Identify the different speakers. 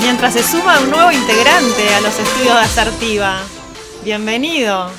Speaker 1: mientras se suma un nuevo integrante a los estudios de Asertiva. Bienvenido.